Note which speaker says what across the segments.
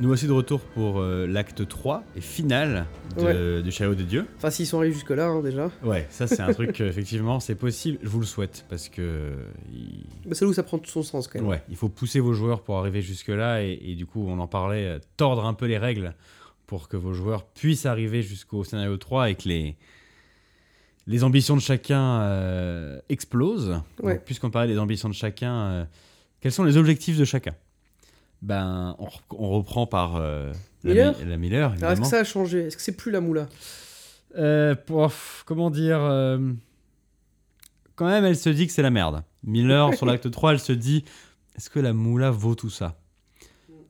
Speaker 1: Nous voici de retour pour euh, l'acte 3 et final de,
Speaker 2: Ouais.
Speaker 1: du Chariot des Dieux.
Speaker 2: Enfin, s'ils sont arrivés jusque-là, hein, déjà.
Speaker 1: Ouais, ça c'est un truc, euh, effectivement, c'est possible. Je vous le souhaite parce que. il-
Speaker 2: Bah, c'est là où ça prend tout son sens, quand même.
Speaker 1: Ouais, il faut pousser vos joueurs pour arriver jusque-là et, et du coup, on en parlait, euh, tordre un peu les règles pour que vos joueurs puissent arriver jusqu'au scénario 3 et que les, les ambitions de chacun euh, explosent.
Speaker 2: Ouais.
Speaker 1: Puisqu'on parlait des ambitions de chacun, euh, quels sont les objectifs de chacun? Ben, on, re- on reprend par euh, la,
Speaker 2: Miller
Speaker 1: Mi- la Miller,
Speaker 2: Alors, est-ce que ça a changé? Est-ce que c'est plus la moula?
Speaker 1: Euh, pour- comment dire euh, Quand même, elle se dit que c'est la merde. Miller, sur l'acte 3, elle se dit est-ce que la moula vaut tout ça?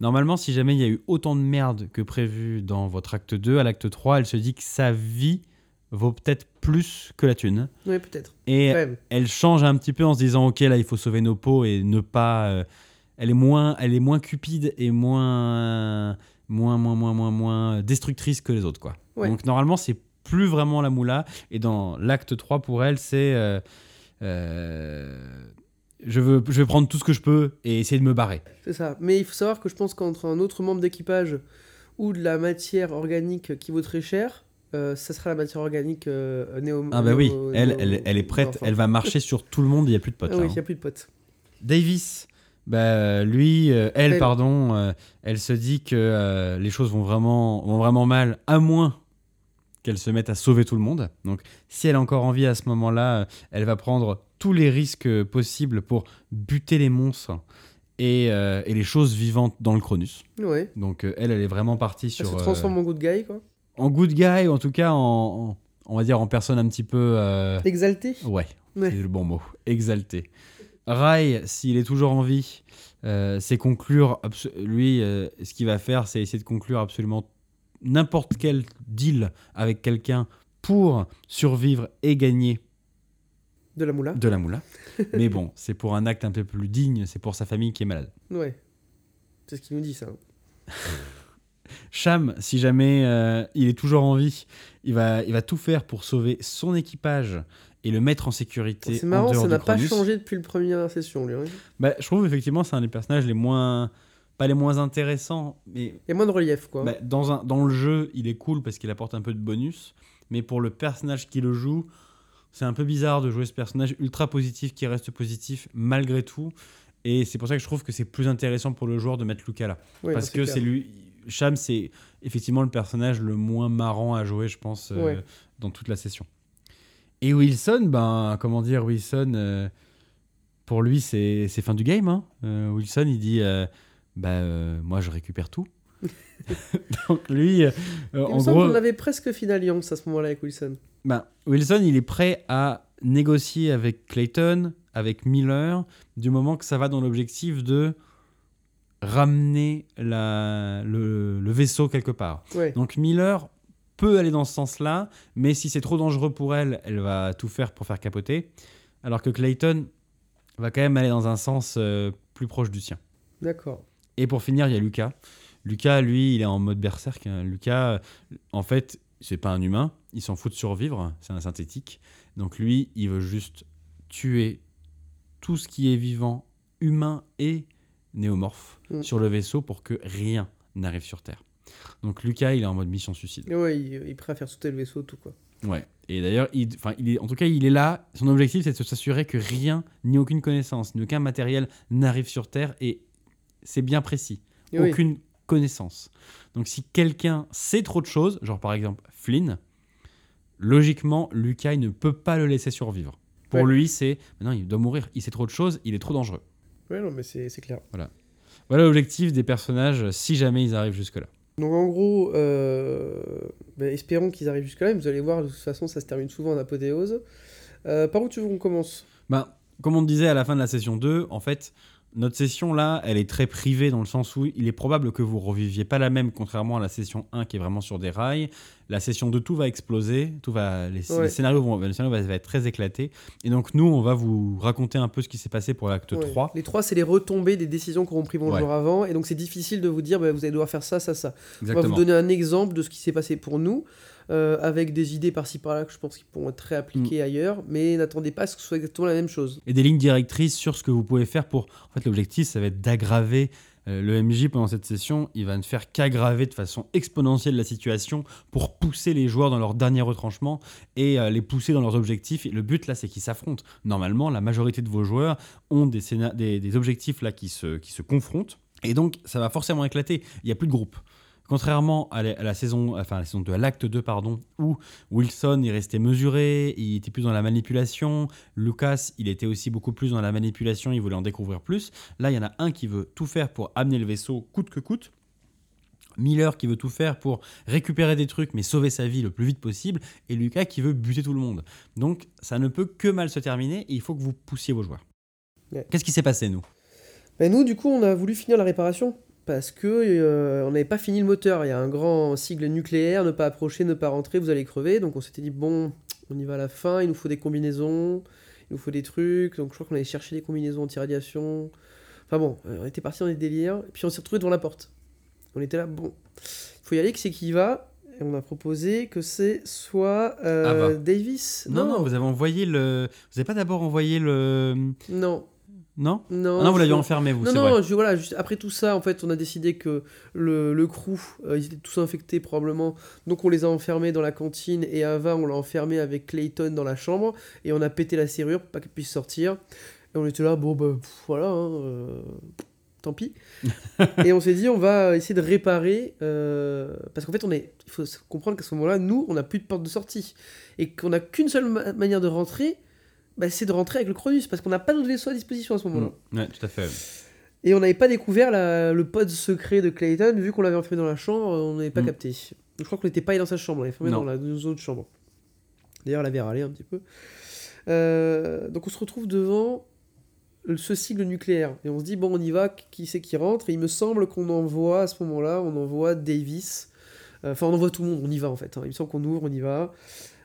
Speaker 1: Normalement, si jamais il y a eu autant de merde que prévu dans votre acte 2, à l'acte 3, elle se dit que sa vie vaut peut-être plus que la thune.
Speaker 2: Oui, peut-être.
Speaker 1: Et elle change un petit peu en se disant ok là il faut sauver nos peaux et ne pas euh, elle est moins elle est moins cupide et moins moins moins moins moins moins destructrice que les autres quoi
Speaker 2: Ouais.
Speaker 1: donc normalement c'est plus vraiment la moula et dans l'acte 3 pour elle c'est euh, euh, je veux je vais prendre tout ce que je peux et essayer de me barrer
Speaker 2: C'est ça. Mais il faut savoir que je pense qu'entre un autre membre d'équipage ou de la matière organique qui vaut très cher, euh, ça sera la matière organique euh, néo.
Speaker 1: ah bah oui
Speaker 2: néo-
Speaker 1: elle
Speaker 2: néo-
Speaker 1: elle, elle est prête
Speaker 2: enfin.
Speaker 1: elle va marcher sur tout le monde il y a plus de potes
Speaker 2: Ah
Speaker 1: là,
Speaker 2: oui,
Speaker 1: hein.
Speaker 2: il n'y a plus de potes.
Speaker 1: Davis, bah, lui, euh, elle,
Speaker 2: Elle.
Speaker 1: pardon, euh, elle se dit que euh, les choses vont vraiment, vont vraiment mal, à moins qu'elle se mette à sauver tout le monde. Donc, si elle a encore envie à ce moment-là, euh, elle va prendre tous les risques euh, possibles pour buter les monstres et, euh, et les choses vivantes dans le Cronus.
Speaker 2: Ouais.
Speaker 1: Donc, euh, elle, elle est vraiment partie
Speaker 2: Elle
Speaker 1: sur.
Speaker 2: se
Speaker 1: euh,
Speaker 2: transforme en good guy, quoi.
Speaker 1: en good guy, ou en tout cas, en, en- on va dire en personne un petit peu. euh,
Speaker 2: Exalté
Speaker 1: Ouais,
Speaker 2: Ouais.
Speaker 1: c'est le bon mot. Exalté. Rai, s'il est toujours en vie, euh, c'est conclure. Lui, euh, ce qu'il va faire, c'est essayer de conclure absolument n'importe quel deal avec quelqu'un pour survivre et gagner
Speaker 2: de la moula.
Speaker 1: de la moula. Mais bon, c'est pour un acte un peu plus digne, c'est pour sa famille qui est malade.
Speaker 2: Ouais. C'est ce qu'il nous dit, ça.
Speaker 1: Cham, si jamais euh, il est toujours en vie, il va, il va tout faire pour sauver son équipage et le mettre en sécurité.
Speaker 2: C'est
Speaker 1: en
Speaker 2: marrant,
Speaker 1: dehors
Speaker 2: ça n'a pas changé depuis la première session, lui. hein.
Speaker 1: Bah, je trouve effectivement c'est un des personnages les moins pas les moins intéressants mais
Speaker 2: Il y a moins de relief, quoi.
Speaker 1: bah, dans un dans le jeu il est cool parce qu'il apporte un peu de bonus mais pour le personnage qui le joue c'est un peu bizarre de jouer ce personnage ultra positif qui reste positif malgré tout et c'est pour ça que je trouve que c'est plus intéressant pour le joueur de mettre Luca là parce que c'est lui Cham c'est effectivement le personnage le moins marrant à jouer je pense euh, dans toute la session et Wilson ben comment dire Wilson euh, pour lui c'est fin du game hein. Euh, Wilson il dit euh, bah euh, moi je récupère tout donc lui
Speaker 2: Il
Speaker 1: en
Speaker 2: me semble
Speaker 1: gros
Speaker 2: qu'on avait presque fait alliance à ce moment-là avec Wilson.
Speaker 1: ben, Wilson, il est prêt à négocier avec Clayton, avec Miller, du moment que ça va dans l'objectif de ramener la, le, le vaisseau quelque part.
Speaker 2: Ouais.
Speaker 1: Donc Miller peut aller dans ce sens-là, mais si c'est trop dangereux pour elle, elle va tout faire pour faire capoter. Alors que Clayton va quand même aller dans un sens euh, plus proche du sien.
Speaker 2: D'accord.
Speaker 1: Et pour finir, il y a Lucas. Lucas, lui, il est en mode berserk. Lucas, en fait, c'est pas un humain. Il s'en fout de survivre. C'est un synthétique. Donc lui, il veut juste tuer tout ce qui est vivant, humain et néomorphe,
Speaker 2: Mm.
Speaker 1: sur le vaisseau pour que rien n'arrive sur Terre. Donc Lucas, il est en mode mission suicide.
Speaker 2: Ouais, il, faire sauter le vaisseau, tout, quoi.
Speaker 1: Ouais. Et d'ailleurs, il, enfin, il est, en tout cas, il est là. Son objectif, c'est de s'assurer que rien, ni aucune connaissance, ni aucun matériel n'arrive sur Terre. Et c'est bien précis.
Speaker 2: Oui.
Speaker 1: aucune connaissance. Donc si quelqu'un sait trop de choses, genre par exemple Flynn, logiquement, Lucas il ne peut pas le laisser survivre. Pour
Speaker 2: Ouais.
Speaker 1: lui, c'est non, il doit mourir, il sait trop de choses, il est trop dangereux.
Speaker 2: Ouais, non, mais c'est c'est clair.
Speaker 1: Voilà l'objectif des personnages si jamais ils arrivent jusque-là.
Speaker 2: Donc en gros, euh, bah, espérons qu'ils arrivent jusque-là. Vous allez voir, de toute façon, ça se termine souvent en apothéose. Euh, par où tu veux qu'on commence?
Speaker 1: Ben, comme on disait à la fin de la session 2, en fait, notre session là, elle est très privée dans le sens où il est probable que vous reviviez pas la même, contrairement à la session 1 qui est vraiment sur des rails. La session 2, tout va exploser, tout va, les,
Speaker 2: Ouais.
Speaker 1: les scénarios vont, le scénario va, va être très éclaté. Et donc nous, on va vous raconter un peu ce qui s'est passé pour l'acte
Speaker 2: Ouais.
Speaker 1: 3.
Speaker 2: Les trois, c'est les retombées des décisions qu'auront pris vos
Speaker 1: Ouais.
Speaker 2: avant. Et donc c'est difficile de vous dire, bah, vous allez devoir faire ça, ça, ça. On va vous donner un exemple de ce qui s'est passé pour nous, euh, avec des idées par-ci par-là que je pense qu'ils pourront être très appliquées
Speaker 1: Mm.
Speaker 2: ailleurs. Mais n'attendez pas à ce que ce soit exactement la même chose.
Speaker 1: Et des lignes directrices sur ce que vous pouvez faire pour. En fait, l'objectif, ça va être d'aggraver Euh, le MJ, pendant cette session, il va ne faire qu'aggraver de façon exponentielle la situation pour pousser les joueurs dans leur dernier retranchement et euh, les pousser dans leurs objectifs. Et le but, là, c'est qu'ils s'affrontent. Normalement, la majorité de vos joueurs ont des, scéna- des, des objectifs là qui se, qui se confrontent. Et donc, ça va forcément éclater. Il n'y a plus de groupe. Contrairement à la, à la saison, enfin à la saison 2, à l'acte 2, pardon, où Wilson est resté mesuré, il était plus dans la manipulation, Lucas, il était aussi beaucoup plus dans la manipulation, il voulait en découvrir plus. Là, il y en a un qui veut tout faire pour amener le vaisseau coûte que coûte. Miller qui veut tout faire pour récupérer des trucs mais sauver sa vie le plus vite possible, et Lucas qui veut buter tout le monde. Donc ça ne peut que mal se terminer et il faut que vous poussiez vos joueurs.
Speaker 2: Ouais.
Speaker 1: Qu'est-ce qui s'est passé nous?
Speaker 2: Ben nous, du coup, on a voulu finir la réparation parce que euh, on n'avait pas fini le moteur. Il y a un grand sigle nucléaire, ne pas approcher, ne pas rentrer, vous allez crever. Donc on s'était dit bon, on y va à la fin. Il nous faut des combinaisons, il nous faut des trucs. Donc je crois qu'on allait chercher des combinaisons anti-radiation. Enfin bon, euh, on était parti dans des délires. Et puis on s'est retrouvé devant la porte. On était là, bon, il faut y aller. Qui c'est qui y va? Et on a proposé que c'est soit euh. Davis.
Speaker 1: non, non, vous avez envoyé le. Vous n'avez pas d'abord envoyé le.
Speaker 2: non,
Speaker 1: Non
Speaker 2: non.
Speaker 1: Ah Non, vous l'aviez enfermé, vous,
Speaker 2: Non, non,
Speaker 1: vrai.
Speaker 2: je- voilà, juste après tout ça, en fait, on a décidé que le, le crew, euh, ils étaient tous infectés probablement, donc on les a enfermés dans la cantine, et Ava, on l'a enfermé avec Clayton dans la chambre, et on a pété la serrure pour pas qu'elle puisse sortir. Et on était là, bon, bah, pff, voilà, hein, euh, tant pis. et on s'est dit, on va essayer de réparer, euh, parce qu'en fait, on est, il faut comprendre qu'à ce moment-là, nous, on n'a plus de porte de sortie, et qu'on n'a qu'une seule ma- manière de rentrer, bah, c'est de rentrer avec le Cronus, parce qu'on n'a pas d'autre vaisseau à disposition à ce moment-là.
Speaker 1: Mm. Ouais, tout à fait.
Speaker 2: Et on n'avait pas découvert la- le pod secret de Clayton, vu qu'on l'avait enfermé dans la chambre, on n'avait pas
Speaker 1: Mm.
Speaker 2: capté. Je crois qu'on n'était pas allé dans sa chambre, on l'avait enfermé dans la, nos autres chambres. D'ailleurs, elle avait râlé un petit peu. Euh, donc on se retrouve devant ce sigle nucléaire, et on se dit, bon, on y va, qui c'est qui rentre? Et il me semble qu'on envoie, à ce moment-là, on envoie Davis. Euh, Enfin, on envoie tout le monde, on y va en fait. hein. Il me semble qu'on ouvre, on y va.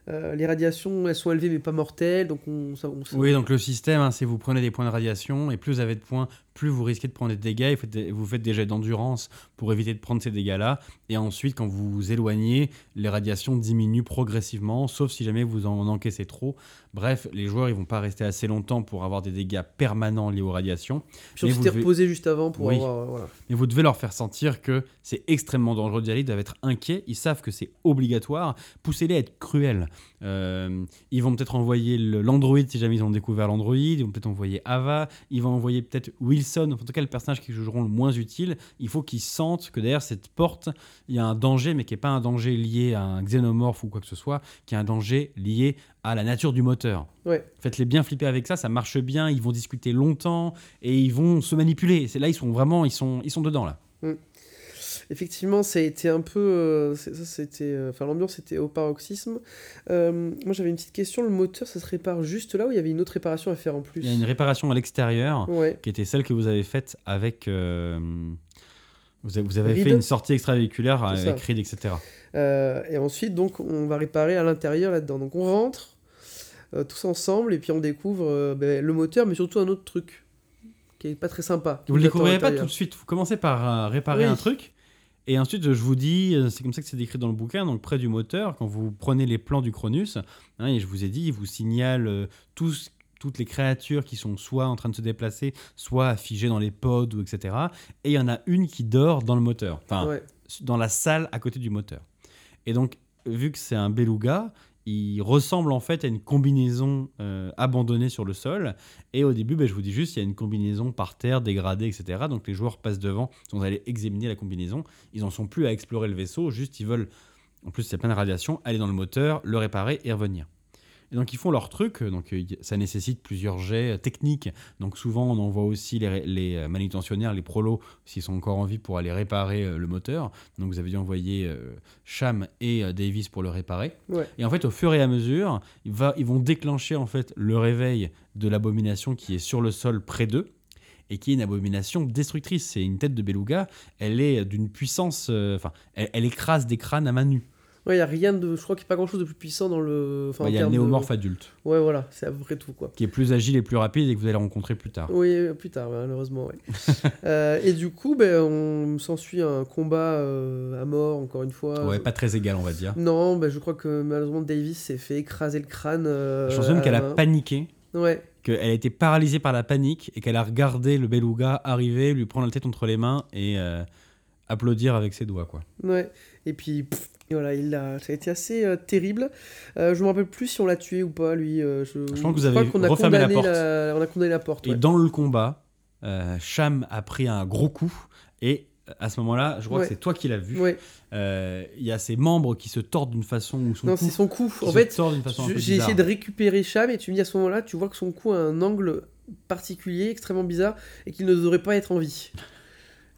Speaker 2: Euh, les radiations, elles sont élevées mais pas mortelles, donc on... ça-
Speaker 1: Oui, donc le système, hein, c'est vous prenez des points de radiation et plus vous avez de points, plus vous risquez de prendre des dégâts. Vous faites des jets d'endurance pour éviter de prendre ces dégâts-là. Et ensuite, quand vous vous éloignez, les radiations diminuent progressivement, sauf si jamais vous en encaissez trop. Bref, les joueurs, ils vont pas rester assez longtemps pour avoir des dégâts permanents liés aux radiations.
Speaker 2: On
Speaker 1: Mais vous devez-
Speaker 2: reposé juste avant pour
Speaker 1: Oui.
Speaker 2: avoir... euh, voilà.
Speaker 1: Mais vous devez leur faire sentir que c'est extrêmement dangereux d'y aller, ils doivent être inquiets, ils savent que c'est obligatoire. Poussez-les à être cruels. Euh, ils vont peut-être envoyer l'Android si jamais ils ont découvert l'Android, ils vont peut-être envoyer Ava, ils vont envoyer peut-être Wilson, en tout cas le personnage qui joueront le moins utile. Il faut qu'ils sentent que derrière cette porte, il y a un danger, mais qui n'est pas un danger lié à un xénomorphe ou quoi que ce soit, qui est un danger lié à la nature du moteur.
Speaker 2: Ouais.
Speaker 1: Faites-les bien flipper avec ça, ça marche bien, ils vont discuter longtemps et ils vont se manipuler. C'est là ils sont vraiment ils sont ils sont dedans là.
Speaker 2: Effectivement, ça a été un peu. euh, ça, c'était. euh, Enfin, l'ambiance était au paroxysme. Euh, moi, j'avais une petite question. Le moteur, ça se répare juste là ou il y avait une autre réparation à faire en plus?
Speaker 1: Il y a une réparation à l'extérieur
Speaker 2: Ouais.
Speaker 1: qui était celle que vous avez faite avec vous avez, vous avez fait une sortie extravéhiculaire avec. Reed, etc.
Speaker 2: Euh, et ensuite, donc, on va réparer à l'intérieur là-dedans. Donc, on rentre euh, tous ensemble et puis on découvre euh, ben, le moteur, mais surtout un autre truc qui est pas très sympa.
Speaker 1: Vous ne
Speaker 2: à
Speaker 1: découvrirez pas tout de suite. Vous commencez par réparer
Speaker 2: Oui.
Speaker 1: un truc. Et ensuite, je vous dis, euh, c'est comme ça que c'est décrit dans le bouquin, donc près du moteur, quand vous prenez les plans du Cronus, hein, et je vous ai dit, il vous signale euh, toutes les créatures qui sont soit en train de se déplacer, soit figées dans les pods, ou etc. Et il y en a une qui dort dans le moteur, enfin,
Speaker 2: Ouais.
Speaker 1: dans la salle à côté du moteur. Et donc, vu que c'est un beluga, il ressemble en fait à une combinaison euh, abandonnée sur le sol. Et au début, ben, je vous dis juste, il y a une combinaison par terre, dégradée, etc. Donc les joueurs passent devant, ils vont aller examiner la combinaison. Ils n'en sont plus à explorer le vaisseau, juste ils veulent, en plus c'est plein de radiation, aller dans le moteur, le réparer et revenir. Et donc ils font leur truc, donc euh, ça nécessite plusieurs jets euh, techniques. Donc souvent on envoie aussi les, euh, manutentionnaires, les prolos, s'ils sont encore en vie pour aller réparer le moteur. Donc vous avez dû envoyer Cham et Davis pour le réparer.
Speaker 2: Ouais.
Speaker 1: Et en fait, au fur et à mesure, va, ils vont déclencher en fait le réveil de l'abomination qui est sur le sol près d'eux et qui est une abomination destructrice. C'est une tête de beluga. Elle est d'une puissance, euh, enfin, elle, elle écrase des crânes à main nue.
Speaker 2: Ouais, il y a rien de. Je crois qu'il n'y a pas grand chose de plus puissant dans le. Enfin,
Speaker 1: Bah, Il y a le
Speaker 2: de-
Speaker 1: néomorphe adulte
Speaker 2: Ouais, voilà, c'est à peu près tout, quoi.
Speaker 1: qui est plus agile et plus rapide et que vous allez rencontrer plus tard.
Speaker 2: Oui, plus tard, malheureusement, ouais. Euh, et du coup, ben, on s'ensuit un combat euh, à mort, encore une fois.
Speaker 1: Ouais, pas très égal, on va dire.
Speaker 2: Non, ben, je crois que malheureusement Davis s'est fait écraser le crâne. euh,
Speaker 1: Je pense même qu'elle a paniqué
Speaker 2: Ouais,
Speaker 1: qu'elle a été paralysée par la panique et qu'elle a regardé le beluga arriver, lui prendre la tête entre les mains et euh, applaudir avec ses doigts, quoi.
Speaker 2: Ouais. Et puis, pff, et voilà, il a, ça a été assez euh, terrible. Euh, je me rappelle plus si on l'a tué ou pas, lui. euh, je,
Speaker 1: Je pense que vous
Speaker 2: crois
Speaker 1: avez
Speaker 2: qu'on a
Speaker 1: refermé la
Speaker 2: on a condamné la porte.
Speaker 1: Et
Speaker 2: ouais.
Speaker 1: dans le combat, euh, Cham a pris un gros coup et à ce moment-là, je crois
Speaker 2: Ouais.
Speaker 1: que c'est toi qui l'as vu.
Speaker 2: Ouais.
Speaker 1: Euh, Il y a ses membres qui se tordent d'une façon ou son
Speaker 2: Non, c'est son cou. En fait, j'ai essayé de récupérer Cham et tu me dis à ce moment-là, tu vois que son cou a un angle particulier, extrêmement bizarre, et qu'il ne devrait pas être en vie.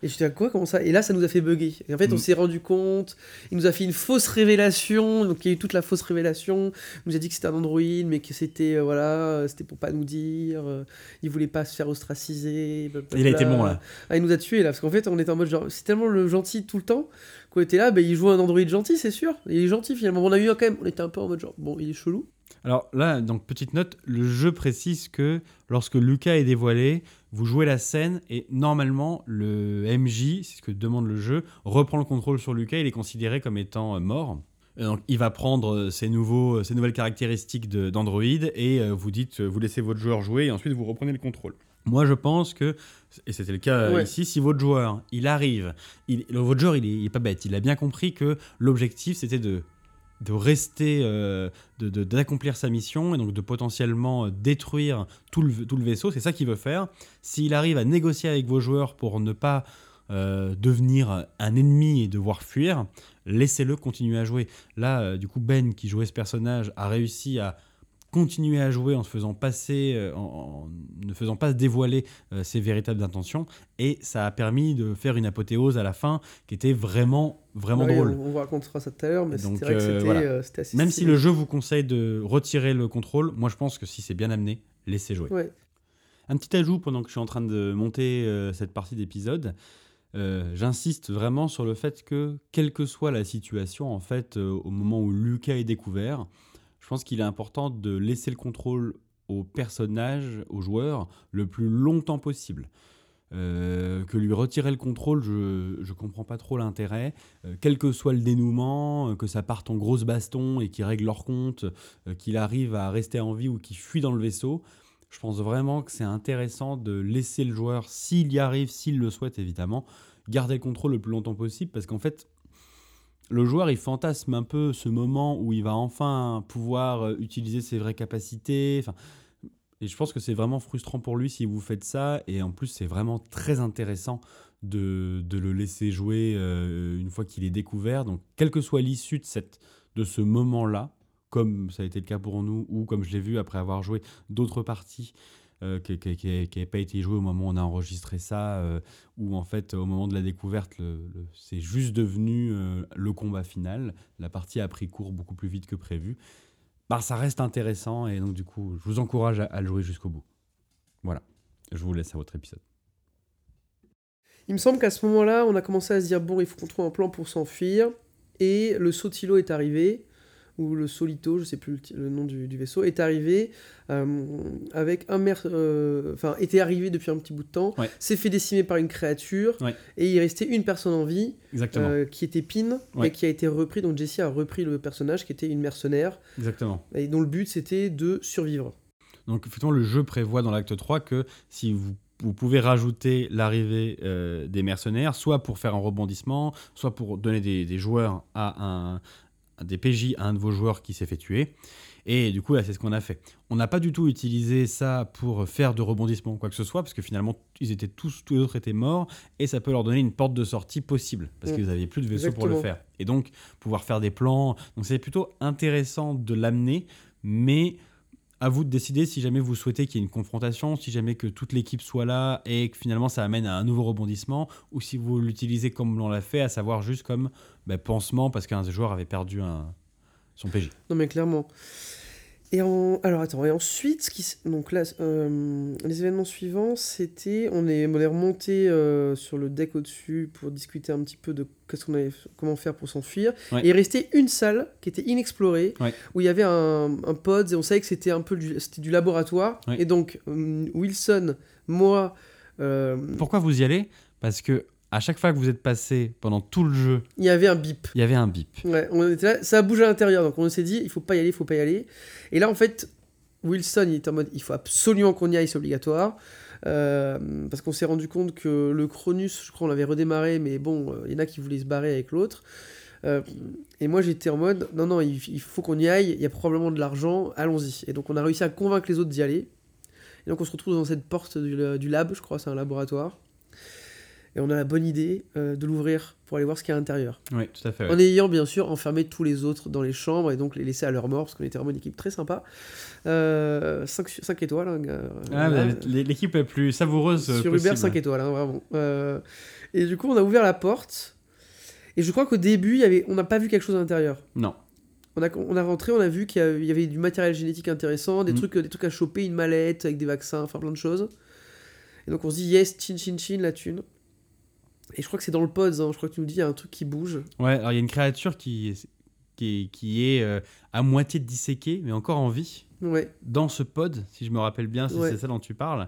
Speaker 2: Et je dis à quoi Comment ça? Et là, ça nous a fait bugger. Et en fait, on
Speaker 1: Mm.
Speaker 2: s'est rendu compte. Il nous a fait une fausse révélation. Donc, il y a eu toute la fausse révélation. Il nous a dit que c'était un androïde, mais que c'était euh, voilà, c'était pour pas nous dire. euh, il voulait pas se faire ostraciser. blablabla.
Speaker 1: Il a été bon là.
Speaker 2: Ah, il nous a tués là, parce qu'en fait, on était en mode genre, c'est tellement le gentil tout le temps qu'on était là, bah, il joue un androïde gentil, c'est sûr. Il est gentil finalement. On a eu quand même, on était un peu en mode genre, bon, il est chelou.
Speaker 1: Alors là, donc petite note, le jeu précise que lorsque Lucas est dévoilé, vous jouez la scène et normalement le MJ, c'est ce que demande le jeu, reprend le contrôle sur Lucas. Il est considéré comme étant euh, mort. Donc il va prendre euh, ses, nouveaux, ses nouvelles caractéristiques d'Android et euh, vous dites, euh, vous laissez votre joueur jouer et ensuite vous reprenez le contrôle. Moi, je pense que, et c'était le cas euh,
Speaker 2: Ouais.
Speaker 1: ici, si votre joueur, il arrive, il, votre joueur, il est, il est pas bête, il a bien compris que l'objectif, c'était de, de rester, euh, d'accomplir sa mission et donc de potentiellement euh, détruire tout le, tout le vaisseau. C'est ça qu'il veut faire. S'il arrive à négocier avec vos joueurs pour ne pas euh, devenir un ennemi et devoir fuir, laissez-le continuer à jouer. Là, euh, du coup, Ben, qui jouait ce personnage, a réussi à continuer à jouer en se faisant passer, euh, en, en ne faisant pas se dévoiler euh, ses véritables intentions, et ça a permis de faire une apothéose à la fin qui était vraiment, vraiment
Speaker 2: Ouais,
Speaker 1: drôle.
Speaker 2: On, on vous racontera ça tout à l'heure, mais c'était
Speaker 1: euh, voilà.
Speaker 2: euh, assez
Speaker 1: Même si le jeu vous conseille de retirer le contrôle, moi je pense que si c'est bien amené, laissez jouer.
Speaker 2: Ouais.
Speaker 1: Un petit ajout pendant que je suis en train de monter cette partie d'épisode. euh, J'insiste vraiment sur le fait que, quelle que soit la situation, en fait, euh, au moment où Lucas est découvert, je pense qu'il est important de laisser le contrôle au personnage, au joueur, le plus longtemps possible. Euh, que lui retirer le contrôle, je ne comprends pas trop l'intérêt. Euh, quel que soit le dénouement, euh, que ça parte en grosse baston et qu'il règle leur compte, qu'il arrive à rester en vie ou qu'il fuit dans le vaisseau, je pense vraiment que c'est intéressant de laisser le joueur, s'il y arrive, s'il le souhaite évidemment, garder le contrôle le plus longtemps possible parce qu'en fait, le joueur il fantasme un peu ce moment où il va enfin pouvoir euh, utiliser ses vraies capacités. Enfin, et je pense que c'est vraiment frustrant pour lui si vous faites ça. Et en plus, c'est vraiment très intéressant de, de le laisser jouer euh, une fois qu'il est découvert. Donc, quelle que soit l'issue de, ce moment-là, comme ça a été le cas pour nous, ou comme je l'ai vu après avoir joué d'autres parties euh, qui n'avaient pas été jouées au moment où on a enregistré ça, euh, où en fait, au moment de la découverte, c'est juste devenu euh, le combat final. La partie a pris court beaucoup plus vite que prévu. Bah, ça reste intéressant et donc du coup, je vous encourage à, à le jouer jusqu'au bout. Voilà, je vous laisse à votre épisode.
Speaker 2: Il me semble qu'à ce moment-là, on a commencé à se dire bon, il faut qu'on trouve un plan pour s'enfuir. Et le Sotilo est arrivé, ou le Solito, je sais plus le, nom du, du vaisseau, est arrivé euh, avec un mer... euh, Enfin, était arrivé depuis un petit bout de temps,
Speaker 1: Ouais.
Speaker 2: s'est fait décimer par une créature,
Speaker 1: Ouais.
Speaker 2: et il restait une personne en vie, euh, qui était Pin,
Speaker 1: Ouais.
Speaker 2: et qui a été repris. Donc Jessie a repris le personnage qui était une mercenaire,
Speaker 1: exactement.
Speaker 2: et dont le but c'était de survivre.
Speaker 1: Donc effectivement, le jeu prévoit dans l'acte 3 que si vous, vous pouvez rajouter l'arrivée euh, des mercenaires, soit pour faire un rebondissement, soit pour donner des, des joueurs à un des PJ à un de vos joueurs qui s'est fait tuer. Et du coup, là, c'est ce qu'on a fait. On n'a pas du tout utilisé ça pour faire de rebondissement ou quoi que ce soit, parce que finalement, ils étaient tous, tous les autres étaient morts, et ça peut leur donner une porte de sortie possible, parce
Speaker 2: Mm.
Speaker 1: que vous n'aviez plus de vaisseau pour le faire. Et donc, pouvoir faire des plans. Donc, c'est plutôt intéressant de l'amener, mais à vous de décider si jamais vous souhaitez qu'il y ait une confrontation, si jamais que toute l'équipe soit là et que finalement ça amène à un nouveau rebondissement, ou si vous l'utilisez comme l'on l'a fait, à savoir juste comme bah, pansement parce qu'un des joueurs avait perdu un, son PJ.
Speaker 2: Non mais clairement. Et en... alors attends, et ensuite, ce qui... donc là, euh, les événements suivants, c'était, on est, on est remonté euh, sur le deck au-dessus pour discuter un petit peu de qu'est-ce qu'on avait, comment faire pour s'enfuir.
Speaker 1: Ouais.
Speaker 2: Et il restait une salle qui était inexplorée,
Speaker 1: Ouais.
Speaker 2: où il y avait un, un pod et on savait que c'était un peu du, c'était du laboratoire.
Speaker 1: Ouais.
Speaker 2: Et donc euh, Wilson, moi,
Speaker 1: Pourquoi vous y allez? Parce que à chaque fois que vous êtes passé pendant tout le jeu,
Speaker 2: il y avait un bip.
Speaker 1: il y avait un bip.
Speaker 2: Ouais, on était là, ça a bougé à l'intérieur, donc on s'est dit, il faut pas y aller, il faut pas y aller. Et là, en fait, Wilson, il était en mode il faut absolument qu'on y aille, c'est obligatoire. Euh, parce qu'on s'est rendu compte que le Cronus, je crois, on l'avait redémarré, mais bon, euh, il y en a qui voulaient se barrer avec l'autre. Euh, et moi, j'étais en mode non, non, il, il faut qu'on y aille, il y a probablement de l'argent, allons-y. Et donc, on a réussi à convaincre les autres d'y aller. Et donc, on se retrouve dans cette porte du, du lab, je crois, c'est un laboratoire. Et on a la bonne idée euh, de l'ouvrir pour aller voir ce qu'il y a à l'intérieur.
Speaker 1: Oui, tout à fait. ouais.
Speaker 2: En ayant bien sûr enfermé tous les autres dans les chambres et donc les laisser à leur mort, parce qu'on était vraiment une équipe très sympa. 5, étoiles, hein, gars.
Speaker 1: Ah, l- L'équipe la plus savoureuse euh,
Speaker 2: Sur
Speaker 1: possible.
Speaker 2: Uber 5 étoiles, hein, vraiment. Euh, et du coup, on a ouvert la porte. Et je crois qu'au début, il y avait... on n'a pas vu quelque chose à l'intérieur.
Speaker 1: Non.
Speaker 2: On a, on a rentré, on a vu qu'il y avait- du matériel génétique intéressant, des, trucs, des trucs à choper, une mallette avec des vaccins, enfin plein de choses. Et donc on se dit, yes, chin chin chin, la thune. Et je crois que c'est dans le pods, hein, je crois que tu nous dis, il y a un truc qui bouge.
Speaker 1: Ouais, alors il y a une créature qui, qui, qui est euh, à moitié disséquée, mais encore en vie,
Speaker 2: Ouais,
Speaker 1: dans ce pod, si je me rappelle bien, si
Speaker 2: Ouais.
Speaker 1: c'est ça dont tu parles,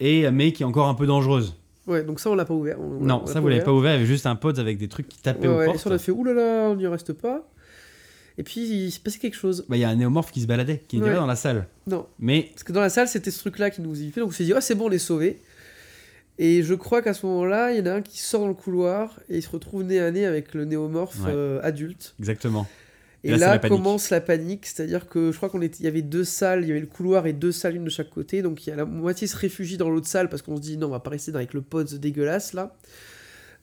Speaker 1: et, mais qui est encore un peu dangereuse.
Speaker 2: ouais, donc ça on l'a pas ouvert. On- on
Speaker 1: non, ça vous l'avez pas ouvert, il y avait juste un pod avec des trucs qui tapaient
Speaker 2: Ouais,
Speaker 1: aux
Speaker 2: ouais, et
Speaker 1: portes.
Speaker 2: ça on a fait, oulala, on n'y reste pas. Et puis il s'est passé quelque chose.
Speaker 1: Bah, Il y a un néomorphe qui se baladait, qui n'était
Speaker 2: Ouais.
Speaker 1: pas dans la salle.
Speaker 2: Non,
Speaker 1: Mais
Speaker 2: Parce que dans la salle, c'était ce truc-là qui nous y fait. Donc on s'est dit, oh, c'est bon, on est sauvés. Et je crois qu'à ce moment-là, il y en a un qui sort dans le couloir et il se retrouve nez à nez avec le néomorphe
Speaker 1: Ouais.
Speaker 2: euh, adulte.
Speaker 1: exactement. Et
Speaker 2: Et,
Speaker 1: là, la
Speaker 2: commence la panique, c'est-à-dire que je crois qu'on était, il y avait deux salles, il y avait le couloir et deux salles, une de chaque côté. Donc il y a la moitié se réfugie dans l'autre salle parce qu'on se dit non, on va pas rester avec le pod dégueulasse là.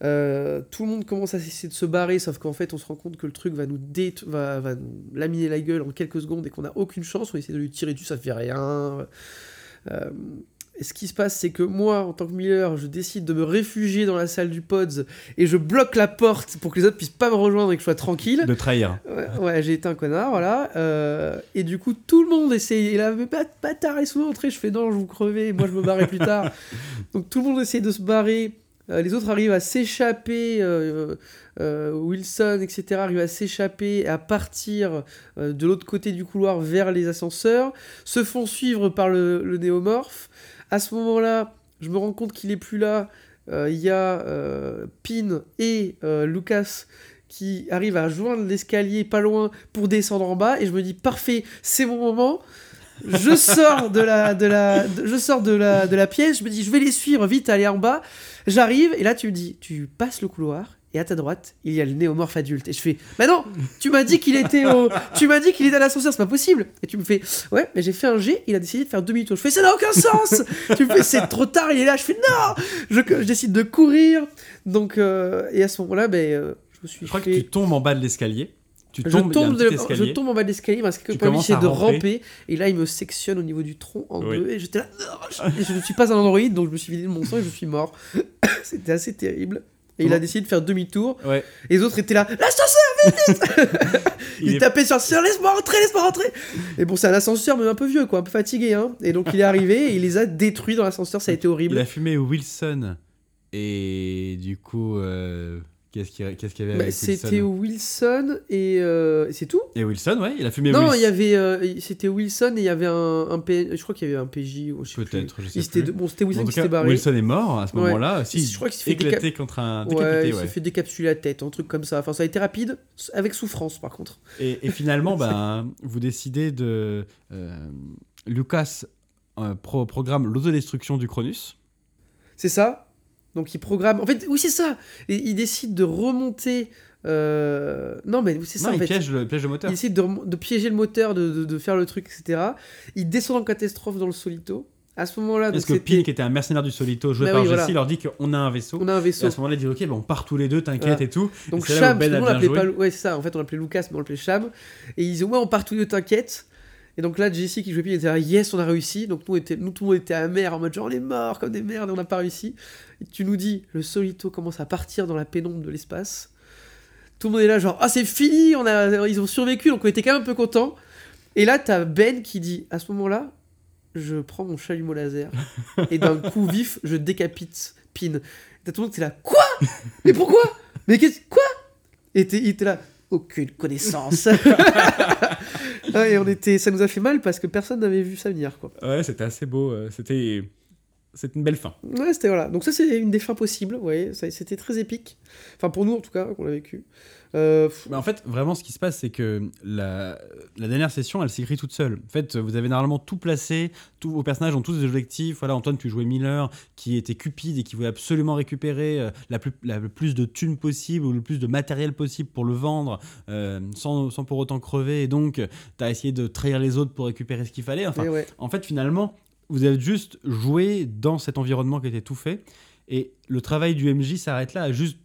Speaker 2: Euh, tout le monde commence à essayer de se barrer, sauf qu'en fait, on se rend compte que le truc va nous, dé va, va nous laminer la gueule en quelques secondes et qu'on n'a aucune chance. On essaie de lui tirer dessus, ça fait rien. Euh, et ce qui se passe, c'est que moi, en tant que Miller, je décide de me réfugier dans la salle du Pods et je bloque la porte pour que les autres puissent pas me rejoindre et que je sois tranquille.
Speaker 1: De trahir.
Speaker 2: Ouais, ouais, j'ai été un connard, voilà. Euh, et du coup, tout le monde essaye. Et là, mais bat- bâtard, laisse-moi entrer. Je fais non, je vous crever. Moi, je me barrais plus tard. Donc, tout le monde essaie de se barrer. Euh, les autres arrivent à s'échapper. euh, euh, Wilson, etc., arrivent à s'échapper et à partir de l'autre côté du couloir vers les ascenseurs. Se font suivre par le, le néomorphe. À ce moment-là, je me rends compte qu'il est plus là. Euh, Il y a euh, Pin et euh, Lucas qui arrivent à joindre l'escalier pas loin pour descendre en bas et je me dis parfait c'est mon moment. Je sors de la de la de- je sors de la de la pièce. Je me dis je vais les suivre vite aller en bas. J'arrive et là tu me dis tu passes le couloir et à ta droite il y a le néomorphe adulte. Et je fais bah non tu m'as dit qu'il était au tu m'as dit qu'il était à l'ascenseur c'est pas possible. Et tu me fais ouais mais j'ai fait un G il a décidé de faire demi-tour je fais ça n'a aucun sens. Tu me fais c'est trop tard il est là. Je fais non. Je, je décide de courir. Donc euh, et à ce moment là ben euh, je me suis
Speaker 1: Je crois
Speaker 2: fait...
Speaker 1: que tu tombes en bas de l'escalier. Tu
Speaker 2: Je
Speaker 1: tombes, un
Speaker 2: tombe, de- je tombe en bas de l'escalier parce que c'est
Speaker 1: à
Speaker 2: de
Speaker 1: ramper.
Speaker 2: ramper. Et là il me sectionne au niveau du tronc en
Speaker 1: Oui.
Speaker 2: deux. Et j'étais là et je ne suis pas un androïde donc je me suis vidé de mon sang et je suis mort. C'était assez terrible et il a décidé de faire demi-tour.
Speaker 1: Ouais.
Speaker 2: et les autres étaient là l'ascenseur vite
Speaker 1: Il
Speaker 2: il
Speaker 1: est-
Speaker 2: tapait sur l'ascenseur laisse-moi rentrer laisse-moi rentrer. Et bon c'est un ascenseur mais un peu vieux quoi un peu fatigué hein. Et donc il est arrivé et il les a détruits dans l'ascenseur ça a été horrible.
Speaker 1: Il a fumé Wilson. Et du coup, euh, qu'est-ce qu'il y qu'est-ce qu'il y avait
Speaker 2: Bah, c'était
Speaker 1: Wilson
Speaker 2: Wilson et euh, c'est tout
Speaker 1: Et Wilson, ouais, il a fumé
Speaker 2: non il y avait euh, c'était Wilson et il y avait un, un P- je crois qu'il y avait un PJ.
Speaker 1: Peut-être, je sais plus.
Speaker 2: de- Bon, c'était Wilson qui s'était barré.
Speaker 1: Wilson est mort à ce
Speaker 2: Ouais.
Speaker 1: moment-là. Si,
Speaker 2: Je crois qu'il s'est fait
Speaker 1: éclaté contre un
Speaker 2: Ouais,
Speaker 1: décapité,
Speaker 2: il
Speaker 1: ouais.
Speaker 2: s'est fait décapsuler la tête, un truc comme ça. Enfin, ça a été rapide, avec souffrance par contre.
Speaker 1: Et, et finalement, ben, vous décidez de. euh, Lucas euh, pro- programme l'autodestruction du Cronus.
Speaker 2: C'est ça. Donc il programme. En fait, oui, c'est ça. Et il décide de remonter. euh, Non, mais c'est ça
Speaker 1: non,
Speaker 2: en
Speaker 1: il
Speaker 2: fait.
Speaker 1: piège le, piège le moteur.
Speaker 2: Il décide de, rem- de piéger le moteur, de, de- de faire le truc, etc. Il descend en catastrophe dans le Solito. À ce moment-là,
Speaker 1: Parce que
Speaker 2: c'était-
Speaker 1: Pin, qui était un mercenaire du Solito, joué
Speaker 2: Bah
Speaker 1: par
Speaker 2: oui,
Speaker 1: Jesse,
Speaker 2: voilà.
Speaker 1: leur dit qu'on a un vaisseau.
Speaker 2: on a un
Speaker 1: Et
Speaker 2: vaisseau.
Speaker 1: à ce moment-là, il dit Ok, on part tous les deux, t'inquiète
Speaker 2: Voilà.
Speaker 1: et tout.
Speaker 2: Donc
Speaker 1: là où
Speaker 2: Cham,
Speaker 1: Ben a
Speaker 2: nous, on l'appelait pas. Ouais, ça. En fait, on l'appelait Lucas, mais on l'appelait Cham. Et ils disaient Ouais, on part tous les deux, t'inquiète. Et donc là, Jesse qui jouait Pin était là, yes, on a réussi. Donc nous, on était, nous tout le monde était amer en mode genre on est mort comme des merdes, on n'a pas réussi. Et tu nous dis, le Solito commence à partir dans la pénombre de l'espace. Tout le monde est là, genre ah, c'est fini, on a, ils ont survécu, donc on était quand même un peu contents. Et là, t'as Ben qui dit à ce moment-là, je prends mon chalumeau laser et d'un coup vif, je décapite Pin. T'as tout le monde qui est là, quoi? Mais pourquoi? Mais qu'est-ce quoi? Et t'es- là, aucune connaissance. Et on était, ça nous a fait mal parce que personne n'avait vu ça venir quoi.
Speaker 1: Ouais, c'était assez beau. euh, C'était. c'est une belle fin.
Speaker 2: Ouais, c'était voilà. Donc ça, c'est une des fins possibles. Ouais, c'était très épique. Enfin, pour nous, en tout cas, qu'on l'a vécu. Euh,
Speaker 1: Mais en fait, vraiment, ce qui se passe, c'est que la, la dernière session, elle s'écrit toute seule. En fait, vous avez normalement tout placé, tous vos personnages ont tous des objectifs. Voilà, Antoine, tu jouais Miller, qui était cupide et qui voulait absolument récupérer euh, la plus, la, le plus de thunes possible ou le plus de matériel possible pour le vendre euh, sans, sans pour autant crever. Et donc, tu as essayé de trahir les autres pour récupérer ce qu'il fallait. Enfin,
Speaker 2: ouais.
Speaker 1: en fait, finalement, vous avez juste joué dans cet environnement qui était tout fait. Et le travail du MJ s'arrête là à juste,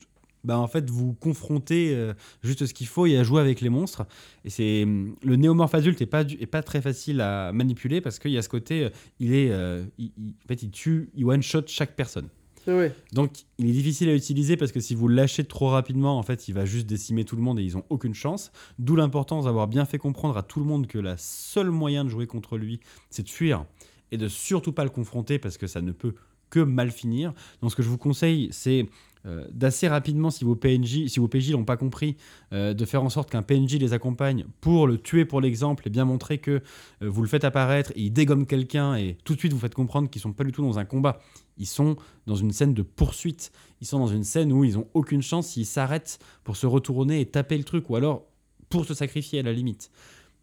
Speaker 1: bah, en fait, vous confronter euh, juste ce qu'il faut et à jouer avec les monstres. Et c'est le néomorphe adulte est pas est pas très facile à manipuler parce qu'il y a ce côté, euh, il est, euh, il- il- en fait, il tue, il one shot chaque personne.
Speaker 2: Ouais.
Speaker 1: Donc, il est difficile à utiliser parce que si vous le lâchez trop rapidement, en fait, il va juste décimer tout le monde et ils ont aucune chance. D'où l'importance d'avoir bien fait comprendre à tout le monde que la seule moyen de jouer contre lui, c'est de fuir et de surtout pas le confronter parce que ça ne peut que mal finir. Donc, ce que je vous conseille, c'est euh, d'assez rapidement, si vos PNJ, si vos PJ l'ont pas compris, euh, de faire en sorte qu'un PNJ les accompagne pour le tuer pour l'exemple et bien montrer que euh, vous le faites apparaître et il dégomme quelqu'un et tout de suite vous faites comprendre qu'ils sont pas du tout dans un combat. Ils sont dans une scène de poursuite. Ils sont dans une scène où ils ont aucune chance s'ils s'arrêtent pour se retourner et taper le truc ou alors pour se sacrifier à la limite.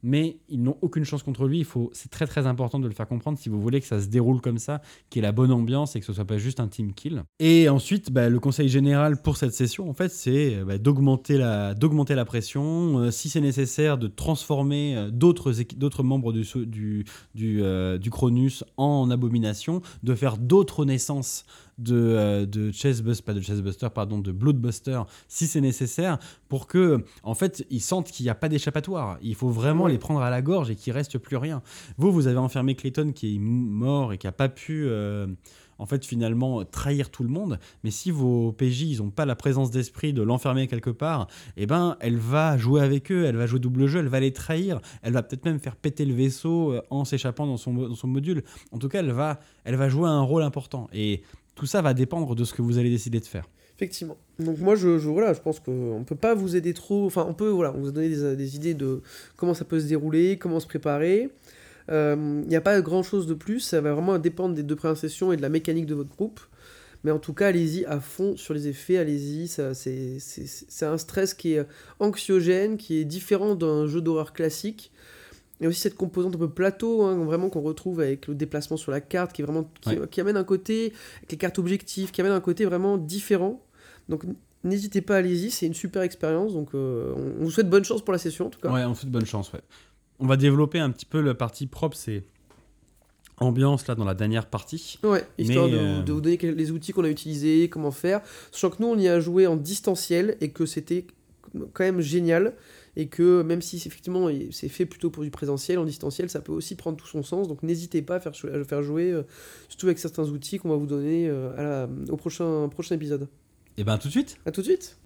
Speaker 1: Mais ils n'ont aucune chance contre lui. Il faut, c'est très très important de le faire comprendre si vous voulez que ça se déroule comme ça, qu'il y ait la bonne ambiance et que ce soit pas juste un team kill. Et ensuite, bah, le conseil général pour cette session, en fait, c'est euh, bah, d'augmenter la, d'augmenter la pression. euh, si c'est nécessaire, de transformer euh, d'autres d'autres membres du, du, du Cronus en abomination, de faire d'autres naissances de, euh, de Chessbuster, pas de Chessbuster, pardon, de Bloodbuster, si c'est nécessaire, pour que, en fait, ils sentent qu'il n'y a pas d'échappatoire. Il faut vraiment
Speaker 2: Ouais.
Speaker 1: les prendre à la gorge et qu'il reste plus rien. Vous, vous avez enfermé Clayton qui est mort et qui n'a pas pu, euh, en fait, finalement, trahir tout le monde. Mais si vos PJ, ils n'ont pas la présence d'esprit de l'enfermer quelque part, eh ben, elle va jouer avec eux, elle va jouer double jeu, elle va les trahir, elle va peut-être même faire péter le vaisseau euh, en s'échappant dans son, mo- dans son module. En tout cas, elle va, elle va jouer un rôle important. Et tout ça va dépendre de ce que vous allez décider de faire.
Speaker 2: Effectivement. Donc moi, je, voilà, je pense qu'on ne peut pas vous aider trop. Enfin, on peut, voilà, vous a donné des, idées de comment ça peut se dérouler, comment se préparer. Euh, Il n'y a pas grand-chose de plus. Ça va vraiment dépendre des deux premières sessions et de la mécanique de votre groupe. Mais en tout cas, allez-y à fond sur les effets, allez-y. c'est un stress qui est anxiogène, qui est différent d'un jeu d'horreur classique. Il y a aussi cette composante un peu plateau, hein, vraiment qu'on retrouve avec le déplacement sur la carte, qui, est vraiment, qui,
Speaker 1: Ouais.
Speaker 2: qui amène un côté, avec les cartes objectives, qui amène un côté vraiment différent. Donc n'hésitez pas, allez-y, c'est une super expérience. Donc euh, on, vous souhaite bonne chance pour la session en tout cas.
Speaker 1: Ouais, on fait de bonne chance, ouais. On va développer un petit peu la partie propre, c'est ambiance là dans la dernière partie.
Speaker 2: Ouais, histoire
Speaker 1: Mais,
Speaker 2: de,
Speaker 1: euh,
Speaker 2: de vous donner les outils qu'on a utilisés, comment faire. Sachant que nous, on y a joué en distanciel et que c'était quand même génial. Et que même si effectivement c'est fait plutôt pour du présentiel, en distanciel, ça peut aussi prendre tout son sens. Donc n'hésitez pas à faire, à faire jouer, euh, surtout avec certains outils qu'on va vous donner euh, à la- au prochain, prochain épisode.
Speaker 1: Et ben tout de suite
Speaker 2: A tout de suite